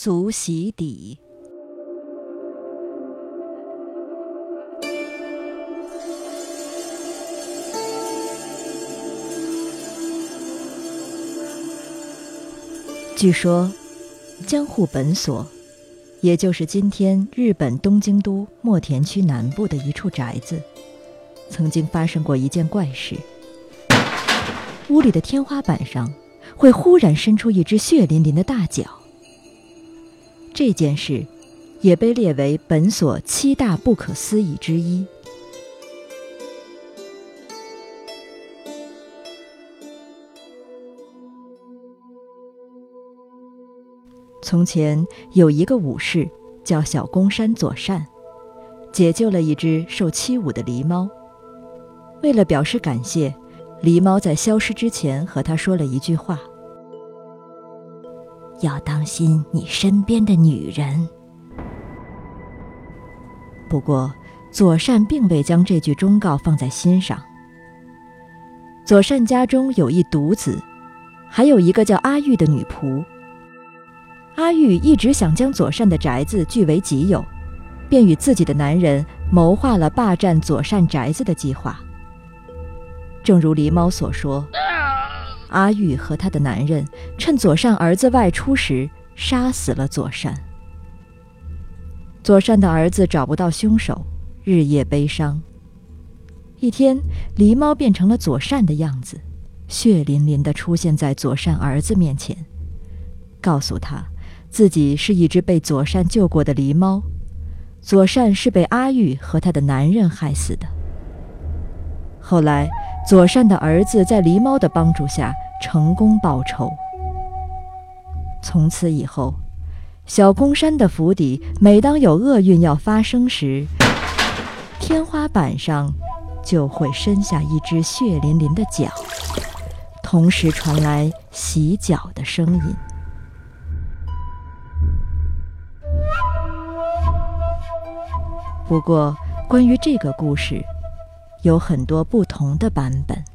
足洗底。据说，江户本所，也就是今天日本东京都墨田区南部的一处宅子，曾经发生过一件怪事。屋里的天花板上会忽然伸出一只血淋淋的大脚。这件事也被列为本所七大不可思议之一。从前有一个武士叫小宫山左善，解救了一只受欺侮的狸猫。为了表示感谢，狸猫在消失之前和他说了一句话：“要当心你身边的女人。”不过，左善并未将这句忠告放在心上。左善家中有一独子，还有一个叫阿玉的女仆。阿玉一直想将左善的宅子据为己有，便与自己的男人谋划了霸占左善宅子的计划。正如狸猫所说，阿玉和他的男人趁左善儿子外出时杀死了左善。左善的儿子找不到凶手，日夜悲伤。一天，狸猫变成了左善的样子，血淋淋地出现在左善儿子面前，告诉他。自己是一只被左善救过的狸猫，左善是被阿玉和他的男人害死的。后来，左善的儿子在狸猫的帮助下成功报仇。从此以后，小公山的府邸每当有厄运要发生时，天花板上就会伸下一只血淋淋的脚，同时传来洗脚的声音。不过，关于这个故事，有很多不同的版本。